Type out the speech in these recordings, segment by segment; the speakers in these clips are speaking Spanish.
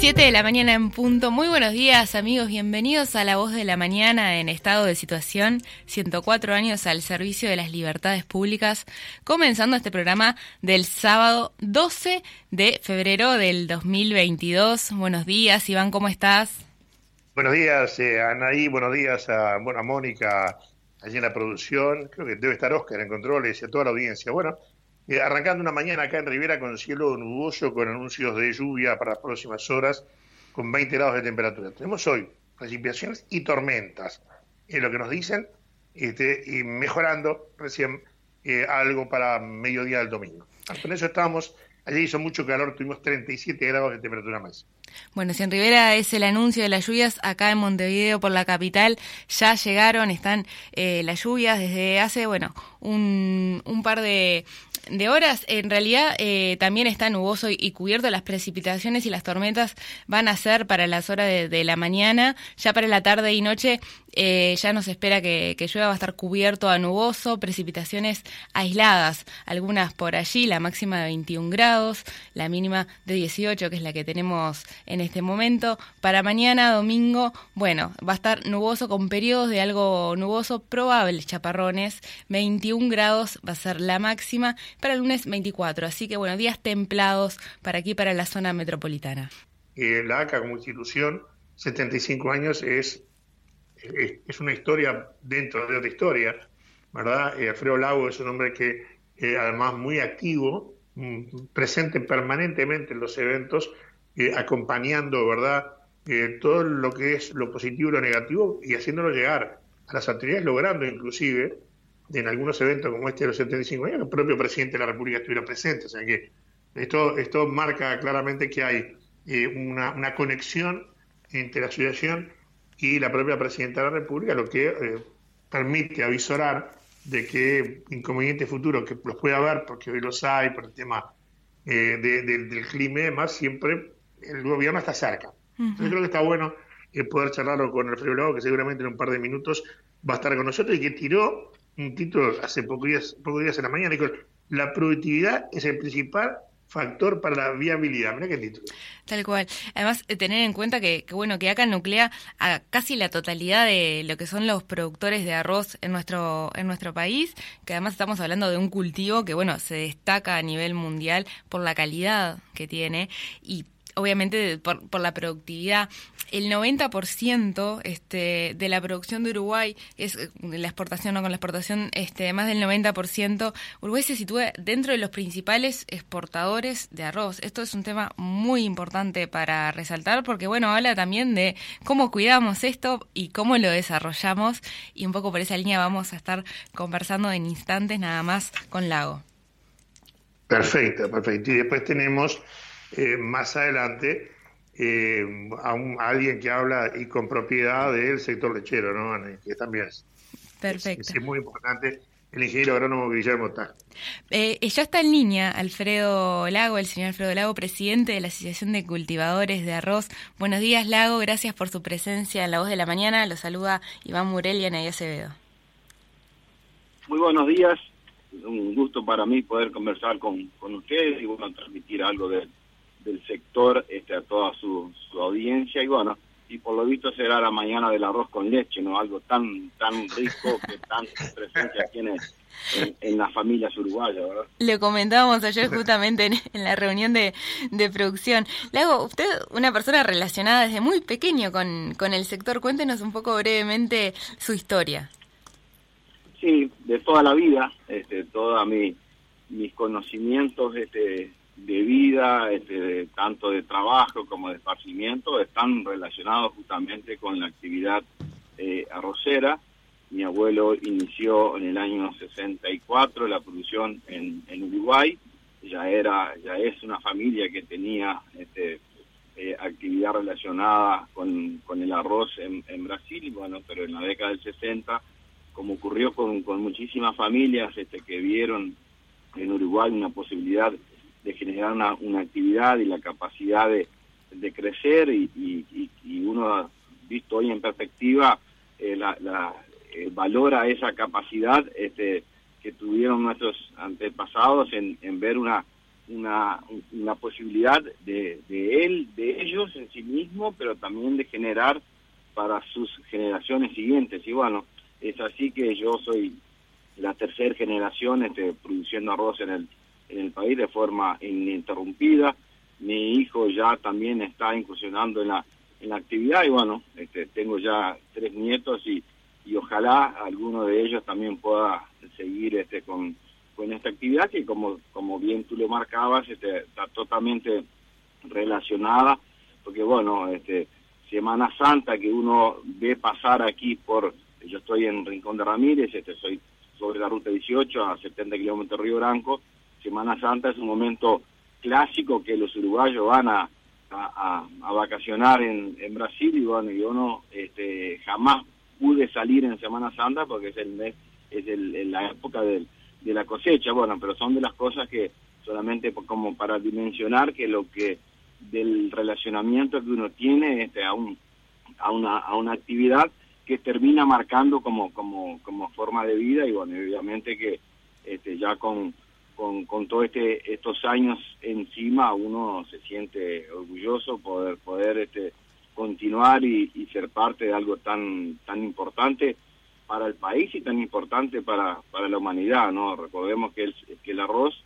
7 de la mañana en punto. Muy buenos días amigos, bienvenidos a La Voz de la Mañana en estado de situación, 104 años al servicio de las libertades públicas, comenzando este programa del sábado 12 de febrero del 2022. Buenos días, Iván, ¿cómo estás? Buenos días, eh, Anaí, buenos días a, bueno, a Mónica allí en la producción, creo que debe estar Oscar en controles y a toda la audiencia. Bueno, eh, arrancando una mañana acá en Rivera con cielo nuboso, con anuncios de lluvia para las próximas horas, con 20 grados de temperatura. Tenemos hoy precipitaciones y tormentas, es lo que nos dicen, este, y mejorando recién eh, algo para mediodía del domingo. Con eso estamos, allí hizo mucho calor, tuvimos 37 grados de temperatura más. Bueno, si en Rivera es el anuncio de las lluvias, acá en Montevideo, por la capital, ya llegaron, están eh, las lluvias desde hace, bueno, un, un par de, de horas, en realidad eh, también está nuboso y, cubierto. Las precipitaciones y las tormentas van a ser para las horas de, la mañana. Ya para la tarde y noche eh, ya nos espera que, que, llueva, va a estar cubierto a nuboso, precipitaciones aisladas, algunas por allí, la máxima de 21 grados, la mínima de 18, que es la que tenemos en este momento. Para mañana, domingo, bueno, va a estar nuboso con periodos de algo nuboso, probables chaparrones, 21 grados va a ser la máxima para el lunes 24. Así que bueno, días templados para aquí, para la zona metropolitana. Eh, la ACA como institución, 75 años, es, es, una historia dentro de otra historia, ¿verdad? Eh, Alfredo Lago es un hombre que eh, además muy activo, mm, presente permanentemente en los eventos, acompañando, ¿verdad? todo lo que es lo positivo y lo negativo y haciéndolo llegar a las autoridades, logrando inclusive en algunos eventos como este de los 75 años, el propio presidente de la República estuviera presente. O sea que esto, esto marca claramente que hay eh, una, una, conexión entre la asociación y la propia presidenta de la República, lo que eh, permite avisorar de que inconvenientes futuros que los pueda haber, porque hoy los hay, por el tema eh, del clima y demás, siempre el gobierno está cerca. Entonces creo que está bueno poder charlarlo con el Lago, que seguramente en un par de minutos va a estar con nosotros y que tiró un título hace pocos días, pocos días en la mañana, dijo, la productividad es el principal factor para la viabilidad. Mira qué título. Tal cual. Además, eh, tener en cuenta que, bueno, que acá nuclea a casi la totalidad de lo que son los productores de arroz en nuestro, en nuestro país, que además estamos hablando de un cultivo que, bueno, se destaca a nivel mundial por la calidad que tiene y obviamente por, por la productividad el 90% este, de la producción de Uruguay es eh, la exportación, no con la exportación, este, más del 90%. Uruguay se sitúa dentro de los principales exportadores de arroz. Esto es un tema muy importante para resaltar porque, bueno, habla también de cómo cuidamos esto y cómo lo desarrollamos. Y un poco por esa línea vamos a estar conversando en instantes nada más con Lago. Perfecto, perfecto. Y después tenemos eh, más adelante eh, a, alguien que habla y con propiedad del sector lechero, ¿no? Que también es, Perfecto. Es, muy importante. El ingeniero agrónomo Guillermo está. Eh, ya está en línea Alfredo Lago, el señor Alfredo Lago, presidente de la Asociación de Cultivadores de Arroz. Buenos días, Lago. Gracias por su presencia en La Voz de la Mañana. Lo saluda Iván Murel y Anaí Acevedo. Muy buenos días. Un gusto para mí poder conversar con, con ustedes y bueno, transmitir algo de, del sector este, a toda su, audiencia y bueno, y por lo visto será la mañana del arroz con leche, ¿no? Algo tan tan rico que tanta presencia tiene en, las familias uruguayas, ¿verdad? Lo comentábamos ayer justamente en, la reunión de, de producción. Lago, usted, una persona relacionada desde muy pequeño con, con el sector, cuéntenos un poco brevemente su historia. Sí, de toda la vida, este, todos mi, mis conocimientos este, de vida, este, tanto de trabajo como de esparcimiento, están relacionados justamente con la actividad eh, arrocera. Mi abuelo inició en el año 64 la producción en, en Uruguay. Ya era, ya es una familia que tenía este, eh, actividad relacionada con, con el arroz en, en, Brasil, bueno, pero en la década del 60, como ocurrió con, con muchísimas familias este, que vieron en Uruguay una posibilidad de generar una, una actividad y la capacidad de, de crecer y, y, y, uno, visto hoy en perspectiva, eh, la, la eh, valora esa capacidad este, que tuvieron nuestros antepasados en, en ver una, una, una posibilidad de, de él, de ellos en sí mismo, pero también de generar para sus generaciones siguientes. Y bueno, es así que yo soy la tercera generación este, produciendo arroz en el, en el país de forma ininterrumpida. Mi hijo ya también está incursionando en la, en la actividad y bueno, este, tengo ya tres nietos y, y ojalá alguno de ellos también pueda seguir este, con, con esta actividad que como, como bien tú lo marcabas este, está totalmente relacionada porque bueno, este, Semana Santa que uno ve pasar aquí por, yo estoy en Rincón de Ramírez, este, soy sobre la ruta 18 a 70 kilómetros de Río Branco, Semana Santa es un momento clásico que los uruguayos van a, a, vacacionar en, en, Brasil y bueno, yo no este, jamás pude salir en Semana Santa porque es el mes, es el, la época del, de la cosecha, bueno, pero son de las cosas que solamente como para dimensionar que lo que del relacionamiento que uno tiene este, a, un, a, una, a una actividad que termina marcando como, como, como forma de vida y bueno, obviamente que este, ya con, con, con todos este, estos años encima uno se siente orgulloso poder, poder este, continuar y, ser parte de algo tan, tan importante para el país y tan importante para, para la humanidad, ¿no? Recordemos que el, que el arroz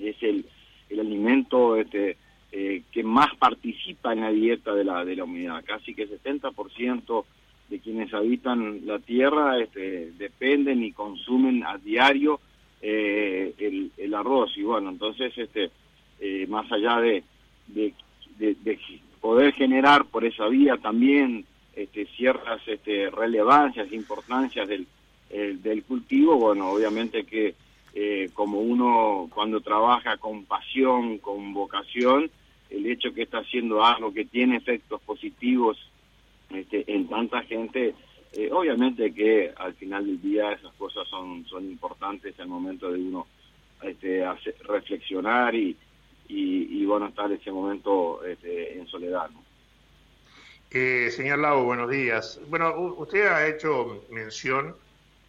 es el, el alimento este, eh, que más participa en la dieta de la, de la humanidad, casi que 70% de quienes habitan la tierra este, dependen y consumen a diario eh, el, el, arroz y bueno entonces este eh, más allá de, de, de, poder generar por esa vía también este, ciertas este, relevancias importancias del, del cultivo bueno obviamente que eh, como uno cuando trabaja con pasión con vocación el hecho que está haciendo algo que tiene efectos positivos este, en tanta gente, eh, obviamente que al final del día esas cosas son, son importantes al momento de uno este, reflexionar y, y, bueno, estar ese momento este, en soledad. Eh, señor Lau, buenos días. Bueno, usted ha hecho mención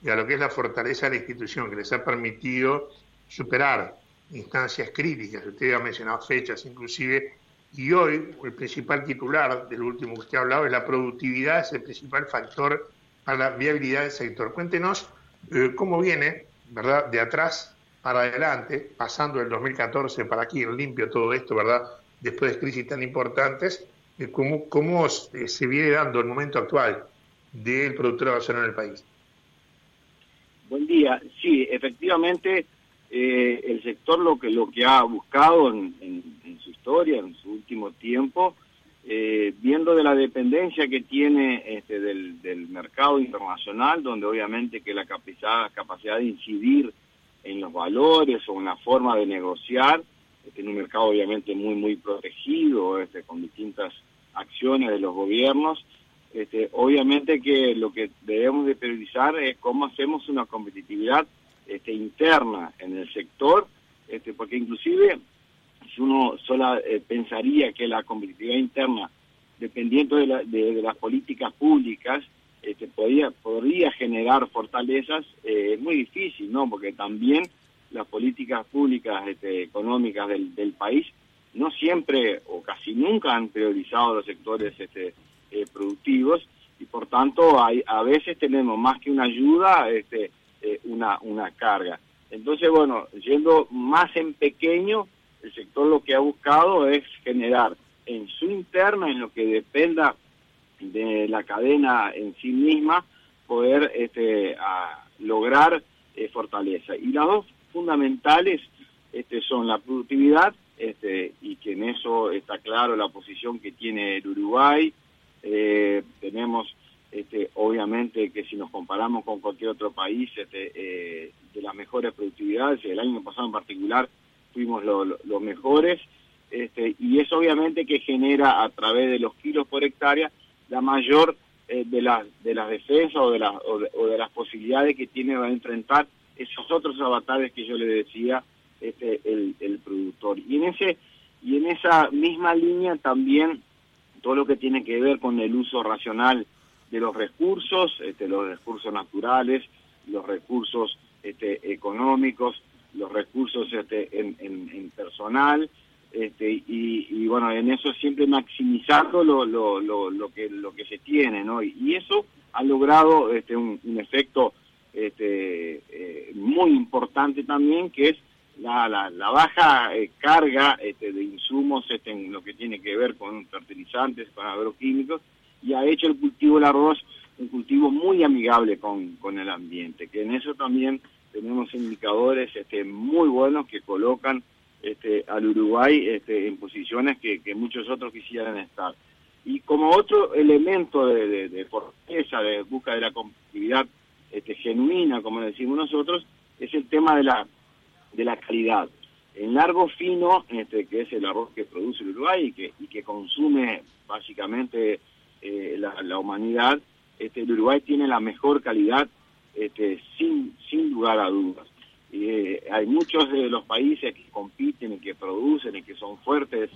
de a lo que es la fortaleza de la institución, que les ha permitido superar instancias críticas. Usted ha mencionado fechas inclusive y hoy el principal titular del último que usted ha hablado es la productividad, es el principal factor para la viabilidad del sector. Cuéntenos eh, cómo viene, ¿verdad?, de atrás para adelante, pasando del 2014 para aquí, limpio todo esto, ¿verdad?, después de crisis tan importantes, cómo, cómo eh, se viene dando el momento actual del productor de en el país. Buen día. Sí, efectivamente, el sector lo que lo que ha buscado en, su historia, en su último tiempo, eh, viendo de la dependencia que tiene este, del, del, mercado internacional, donde obviamente que la capacidad, capacidad de incidir en los valores o en la forma de negociar, este, en un mercado obviamente muy, muy protegido, este, con distintas acciones de los gobiernos, este, obviamente que lo que debemos de priorizar es cómo hacemos una competitividad este, interna en el sector, este, porque inclusive si uno sola eh, pensaría que la competitividad interna, dependiendo de, las políticas públicas, este, podría, podría generar fortalezas, eh, es muy difícil, ¿no? Porque también las políticas públicas este, económicas del, del, país no siempre o casi nunca han priorizado los sectores este, eh, productivos y por tanto hay, a veces tenemos más que una ayuda, este, una, una carga. Entonces, bueno, yendo más en pequeño, el sector lo que ha buscado es generar en su interna, en lo que dependa de la cadena en sí misma, poder este, lograr eh, fortaleza. Y las dos fundamentales este, son la productividad, este, y que en eso está claro la posición que tiene el Uruguay. Eh, tenemos, este, obviamente, que si nos comparamos con cualquier otro país, este, eh, de las mejores productividades, el año pasado en particular, fuimos los mejores, este, y eso obviamente que genera a través de los kilos por hectárea la mayor eh, de, las de las defensas o de, o, de, las posibilidades que tiene para enfrentar esos otros avatares que yo le decía este, el, el productor. Y en ese y en esa misma línea también todo lo que tiene que ver con el uso racional de los recursos, este, los recursos naturales, los recursos este, económicos, los recursos este, en, personal, este, y, y, bueno, en eso siempre maximizando lo, lo, lo, lo, que, lo que se tiene, ¿no? Y, eso ha logrado este, un, un efecto este, eh, muy importante también, que es la, la, la baja eh, carga este, de insumos este, en lo que tiene que ver con fertilizantes, con agroquímicos, y ha hecho el cultivo del arroz un cultivo muy amigable con, con el ambiente, que en eso también tenemos indicadores este, muy buenos que colocan este, al Uruguay este, en posiciones que, que muchos otros quisieran estar. Y como otro elemento de, de, fortaleza, de busca de la competitividad este, genuina, como decimos nosotros, es el tema de la de la calidad. En largo fino, este, que es el arroz que produce el Uruguay y que, y que consume básicamente eh, la, humanidad, este, el Uruguay tiene la mejor calidad este, sin, sin lugar a dudas. Eh, hay muchos de los países que compiten y que producen y que son fuertes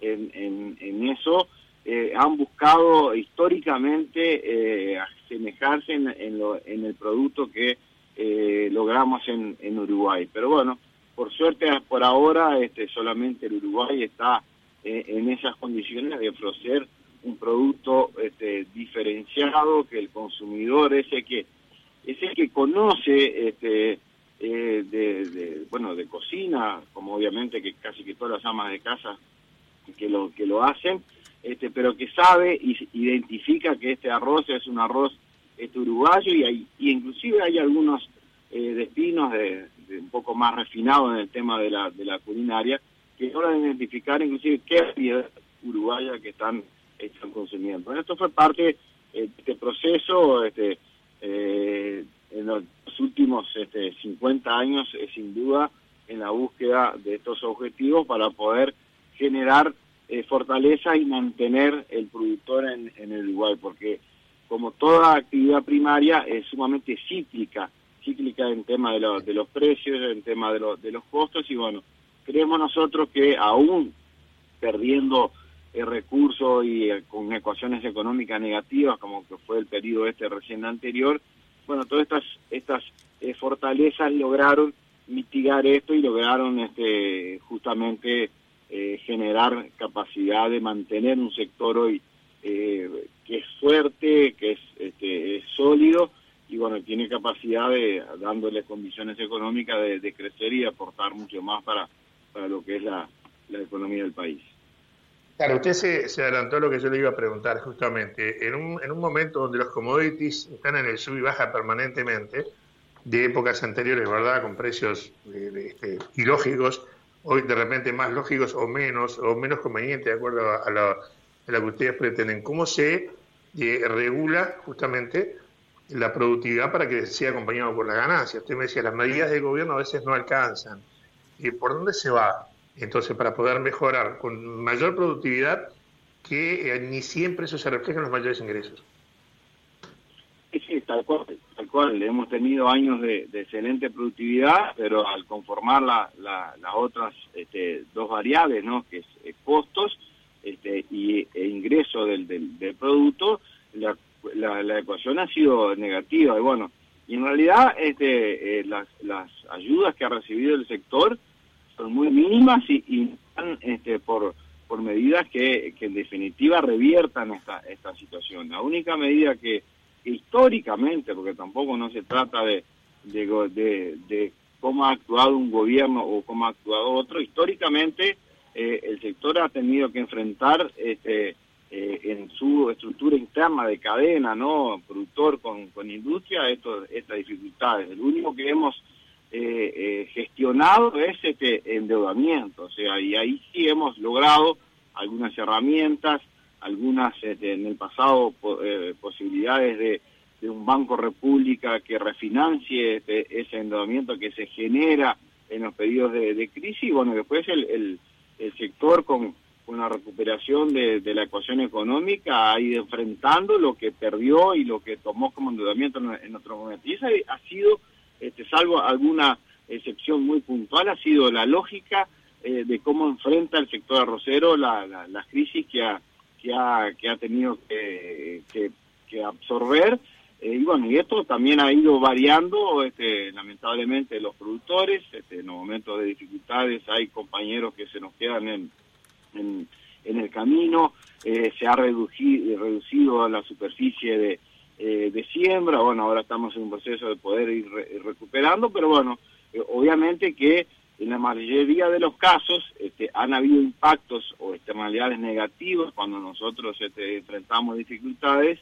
en, en, eso, eh, han buscado históricamente eh, asemejarse en, en, lo, en el producto que eh, logramos en, en Uruguay. Pero bueno, por suerte por ahora este, solamente el Uruguay está eh, en esas condiciones de ofrecer un producto este, diferenciado que el consumidor ese que ese que conoce este eh, de, bueno de cocina como obviamente que casi que todas las amas de casa que lo que lo hacen este pero que sabe y identifica que este arroz es un arroz este uruguayo y, hay, y inclusive hay algunos eh, destinos de, un poco más refinados en el tema de la, de la culinaria que logran identificar inclusive qué variedad uruguaya que están, están consumiendo. Esto fue parte eh, de este proceso este, eh, en los últimos este, 50 años, es sin duda en la búsqueda de estos objetivos para poder generar eh, fortaleza y mantener el productor en, el Uruguay, porque como toda actividad primaria, es sumamente cíclica, cíclica en tema de, de los precios, en tema de, de los costos, y bueno, creemos nosotros que aún perdiendo el recurso y eh, con ecuaciones económicas negativas, como que fue el periodo este recién anterior, bueno, todas estas, estas eh, fortalezas lograron mitigar esto y lograron este, justamente eh, generar capacidad de mantener un sector hoy eh, que es fuerte, que es, este, es sólido y bueno, tiene capacidad de, dándole condiciones económicas de, crecer y aportar mucho más para, para lo que es la, la economía del país. Claro, usted se, se, adelantó a lo que yo le iba a preguntar justamente. En un, en un momento donde los commodities están en el sub y baja permanentemente, de épocas anteriores, ¿verdad? Con precios eh, este, ilógicos, hoy de repente más lógicos o menos, o menos convenientes de acuerdo a, a, la, a lo que ustedes pretenden. ¿Cómo se eh, regula justamente la productividad para que sea acompañado por la ganancia. Usted me decía, las medidas del gobierno a veces no alcanzan. ¿Y por dónde se va? Entonces, para poder mejorar con mayor productividad, que eh, ni siempre eso se refleja en los mayores ingresos. Sí, tal cual, tal cual. Hemos tenido años de, excelente productividad, pero al conformar la, las otras este, dos variables, ¿no? que es, eh, costos este, y e ingreso del, del, del producto, la la, la, ecuación ha sido negativa y bueno, y en realidad este, eh, las, las ayudas que ha recibido el sector son muy mínimas y, y este, por, por medidas que, que en definitiva reviertan esta, esta situación. La única medida que, históricamente, porque tampoco no se trata de, de, de, de, cómo ha actuado un gobierno o cómo ha actuado otro, históricamente eh, el sector ha tenido que enfrentar este, eh, en su estructura interna de cadena, ¿no? Productor con, con industria, esto, estas dificultades. El único que hemos eh, eh, gestionado es este endeudamiento, o sea, y ahí sí hemos logrado algunas herramientas, algunas este, en el pasado posibilidades de, de, un Banco República que refinancie este, ese endeudamiento que se genera en los periodos de, de crisis, y bueno, después el, el, el sector con una recuperación de, de, la ecuación económica, ha ido enfrentando lo que perdió y lo que tomó como endeudamiento en, en otro momento. Y esa ha sido, este, salvo alguna excepción muy puntual, ha sido la lógica eh, de cómo enfrenta el sector arrocero la, la, crisis que ha, que ha, que ha tenido que, que, absorber. Eh, y bueno, y esto también ha ido variando, este, lamentablemente, los productores. Este, en los momentos de dificultades hay compañeros que se nos quedan en, en, el camino. Eh, se ha reducido, reducido la superficie de, de siembra. Bueno, ahora estamos en un proceso de poder ir recuperando, pero bueno, obviamente que en la mayoría de los casos este, han habido impactos o externalidades negativas cuando nosotros este, enfrentamos dificultades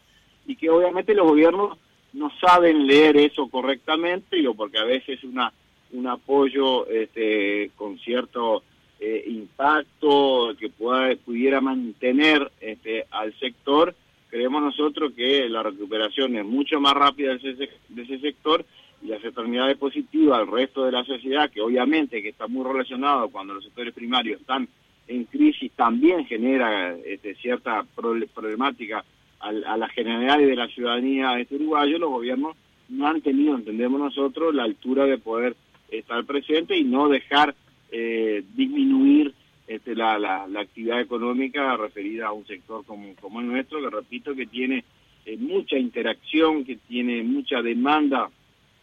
y que obviamente los gobiernos no saben leer eso correctamente, digo, porque a veces una un apoyo este, con cierto eh, impacto que pueda, pudiera mantener este, al sector, creemos nosotros que la recuperación es mucho más rápida de ese, sector y la externalidades positiva al resto de la sociedad, que obviamente que está muy relacionado cuando los sectores primarios están en crisis, también genera este, cierta problemática a, las generalidades de la ciudadanía este uruguayo, los gobiernos no han tenido, entendemos nosotros, la altura de poder estar presente y no dejar eh, disminuir este, la, la, actividad económica referida a un sector como, como el nuestro, que repito que tiene eh, mucha interacción, que tiene mucha demanda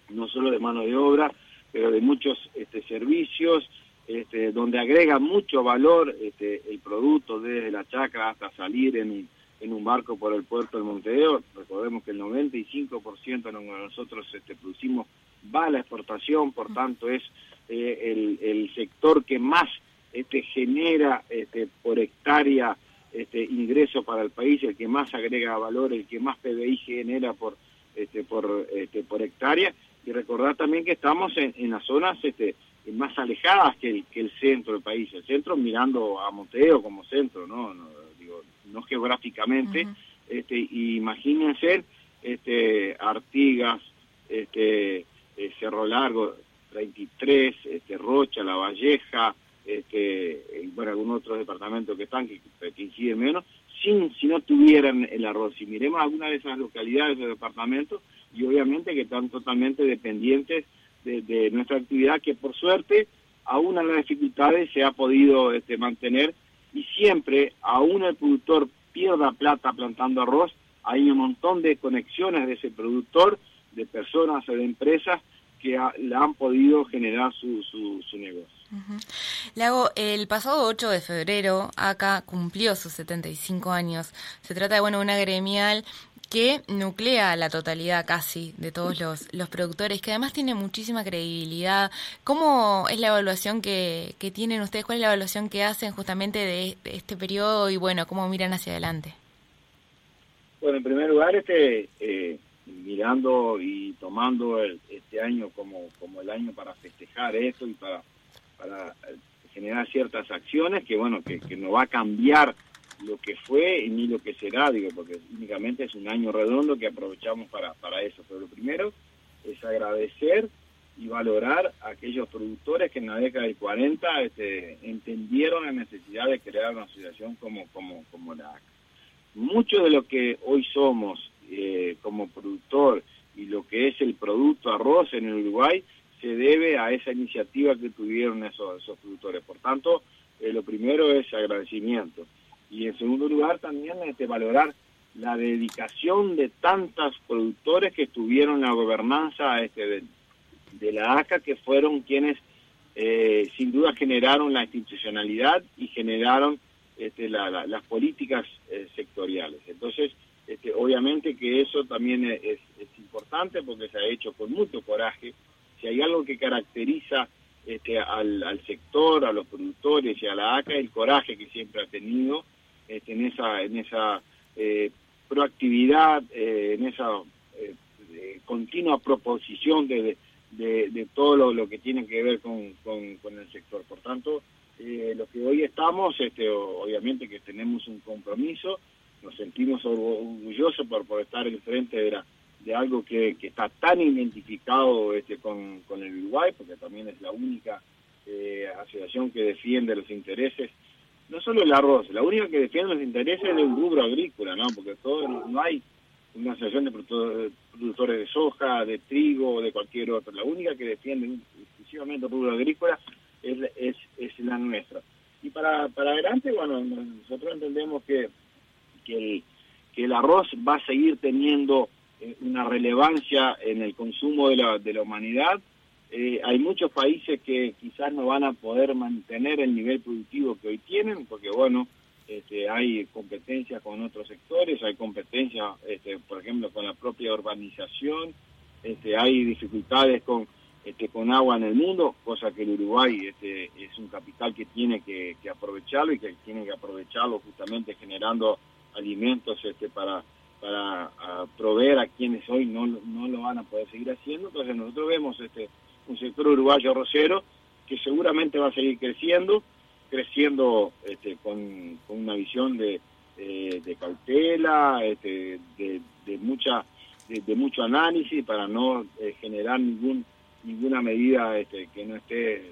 no solo de mano de obra, pero de muchos este, servicios, este, donde agrega mucho valor este, el producto desde la chacra hasta salir en, en un barco por el puerto de Montevideo. Recordemos que el 95% de nosotros este, producimos va a la exportación, por tanto es eh, el, el, sector que más este, genera este, por hectárea este, ingreso para el país, el que más agrega valor, el que más PBI genera por, este, por, este, por hectárea. Y recordar también que estamos en, en las zonas este, más alejadas que el, que el centro del país, el centro mirando a Monteo como centro, no, no digo, no geográficamente, este, imagínense este, Artigas, este, eh, Cerro Largo, 33, este, Rocha, La Valleja, este, bueno, algunos otros departamentos que están, que, que inciden menos, sin, si no tuvieran el arroz. Si miremos alguna de esas localidades o departamentos, y obviamente que están totalmente dependientes de, nuestra actividad que por suerte aún en las dificultades se ha podido este, mantener y siempre aún el productor pierda plata plantando arroz hay un montón de conexiones de ese productor de personas o de empresas que le han podido generar su, su, negocio. Lago, el pasado 8 de febrero, acá cumplió sus 75 años. Se trata de bueno, una gremial que nuclea la totalidad casi de todos los, los productores, que además tiene muchísima credibilidad. ¿Cómo es la evaluación que, que tienen ustedes? ¿Cuál es la evaluación que hacen justamente de, este periodo y bueno, cómo miran hacia adelante? Bueno, en primer lugar, este, eh, mirando y tomando este año como, como el año para festejar esto y para, para eh, generar ciertas acciones que, bueno, que, que no va a cambiar lo que fue ni lo que será, digo, porque únicamente es un año redondo que aprovechamos para, para eso. Pero lo primero es agradecer y valorar a aquellos productores que en la década del 40 este, entendieron la necesidad de crear una asociación como, como, como la ACA. Mucho de lo que hoy somos eh, como productor y lo que es el producto arroz en el Uruguay se debe a esa iniciativa que tuvieron esos, productores. Por tanto, eh, lo primero es agradecimiento y en segundo lugar también este, valorar la dedicación de tantos productores que estuvieron en la gobernanza este, de, la ACA, que fueron quienes eh, sin duda generaron la institucionalidad y generaron este, las políticas eh, sectoriales. Entonces, este, obviamente que eso también es, es, importante porque se ha hecho con mucho coraje. Si hay algo que caracteriza este, al, sector, a los productores y a la ACA, el coraje que siempre ha tenido este, en esa, en esa eh, proactividad, eh, en esa eh, continua proposición de, de, todo lo, que tiene que ver con, con, el sector. Por tanto, lo que hoy estamos, este, obviamente que tenemos un compromiso, nos sentimos orgullosos por, por estar en frente de, la, de algo que, que está tan identificado este, con, con el Uruguay, porque también es la única asociación que defiende los intereses no solo el arroz, la única que defiende los intereses de un rubro agrícola, ¿no? Porque todo no hay una asociación de productores de soja, de trigo o de cualquier otro. La única que defiende exclusivamente rubro agrícola, es, es, es la nuestra. Y para, para adelante, bueno, nosotros entendemos que, que, el, que el arroz va a seguir teniendo eh, una relevancia en el consumo de la, de la humanidad. Eh, hay muchos países que quizás no van a poder mantener el nivel productivo que hoy tienen, porque bueno, este, hay competencia con otros sectores, hay competencia, este, por ejemplo, con la propia urbanización, este, hay dificultades con, este, con agua en el mundo, cosa que el Uruguay este, es un capital que tiene que, aprovecharlo y que tiene que aprovecharlo justamente generando alimentos este, para, para proveer a quienes hoy no, no lo van a poder seguir haciendo. Entonces nosotros vemos este, un sector uruguayo rosero que seguramente va a seguir creciendo, creciendo este, con, una visión de, de, cautela, este, de, mucha de, mucho análisis para no eh, generar ningún ninguna medida este, que no esté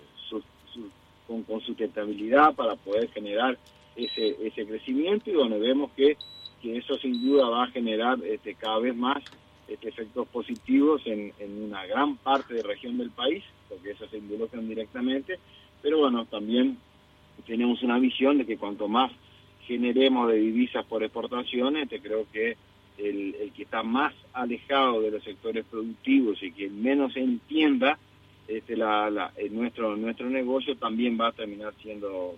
con, con, sustentabilidad para poder generar ese, ese crecimiento y donde vemos que, que eso sin duda va a generar este, cada vez más este, efectos positivos en, en una gran parte de región del país, porque eso se involucran directamente, pero bueno, también tenemos una visión de que cuanto más generemos de divisas por exportaciones, te creo que el, que está más alejado de los sectores productivos y que menos entienda este, la, la, nuestro nuestro negocio también va a terminar siendo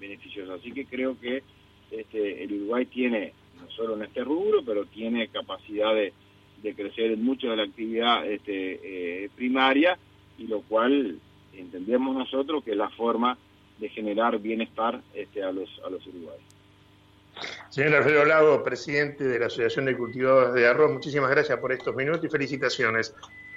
beneficioso. Así que creo que este, el Uruguay tiene, no solo en este rubro, pero tiene capacidad de, de crecer en mucho de la actividad este, eh, primaria y lo cual entendemos nosotros que es la forma de generar bienestar este, a, los, a los uruguayos. Señor Alfredo Lago, presidente de la Asociación de Cultivadores de Arroz, muchísimas gracias por estos minutos y felicitaciones.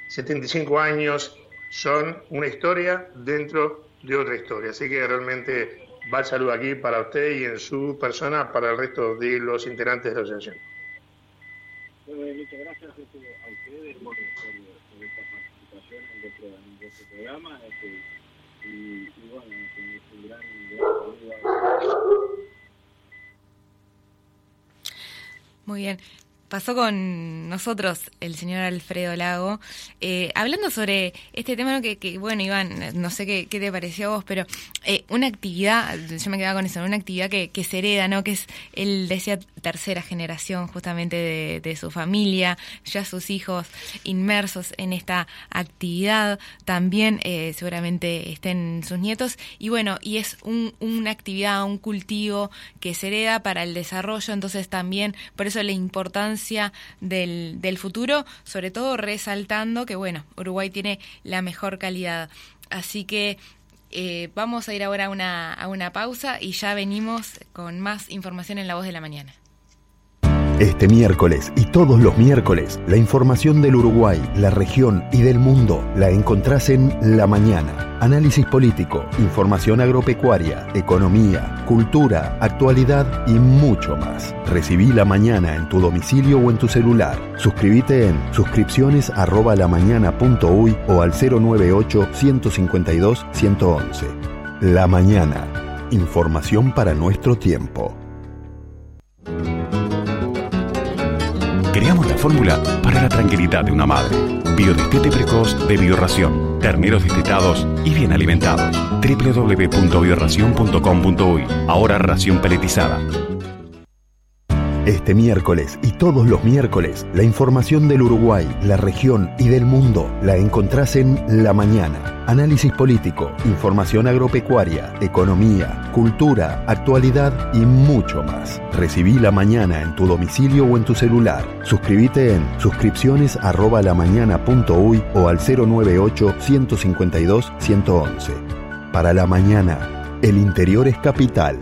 75 años son una historia dentro de otra historia, así que realmente va el saludo aquí para usted y en su persona para el resto de los integrantes de la asociación. muchas gracias este, a ustedes por, esta participación en este programa este, y, bueno, es un gran, Muy bien. Pasó con nosotros el señor Alfredo Lago, eh, hablando sobre este tema que, que, bueno, Iván, no sé qué, qué te pareció a vos, pero eh, una actividad, yo me quedaba con eso, una actividad que, que se hereda, ¿no? Que es, él decía, tercera generación justamente de, de, su familia, ya sus hijos inmersos en esta actividad, también eh, seguramente estén sus nietos, y bueno, y es un, una actividad, un cultivo que se hereda para el desarrollo, entonces también, por eso la importancia del, del futuro, sobre todo resaltando que, bueno, Uruguay tiene la mejor calidad. Así que eh, vamos a ir ahora a una, a una pausa y ya venimos con más información en la voz de la mañana. Este miércoles y todos los miércoles, la información del Uruguay, la región y del mundo la encontrás en La Mañana. Análisis político, información agropecuaria, economía, cultura, actualidad y mucho más. Recibí La Mañana en tu domicilio o en tu celular. Suscríbete en suscripciones arroba lamañana.uy o al 098 152 111. La Mañana. Información para nuestro tiempo. Creamos la fórmula para la tranquilidad de una madre. Biodestete precoz de Bioración. Terneros destetados y bien alimentados. www.bioración.com.uy Ahora ración peletizada. Este miércoles y todos los miércoles, la información del Uruguay, la región y del mundo la encontrás en La Mañana. Análisis político, información agropecuaria, economía, cultura, actualidad y mucho más. Recibí La Mañana en tu domicilio o en tu celular. Suscríbete en suscripciones arroba lamañana.uy o al 098 152 111. Para La Mañana, el interior es capital.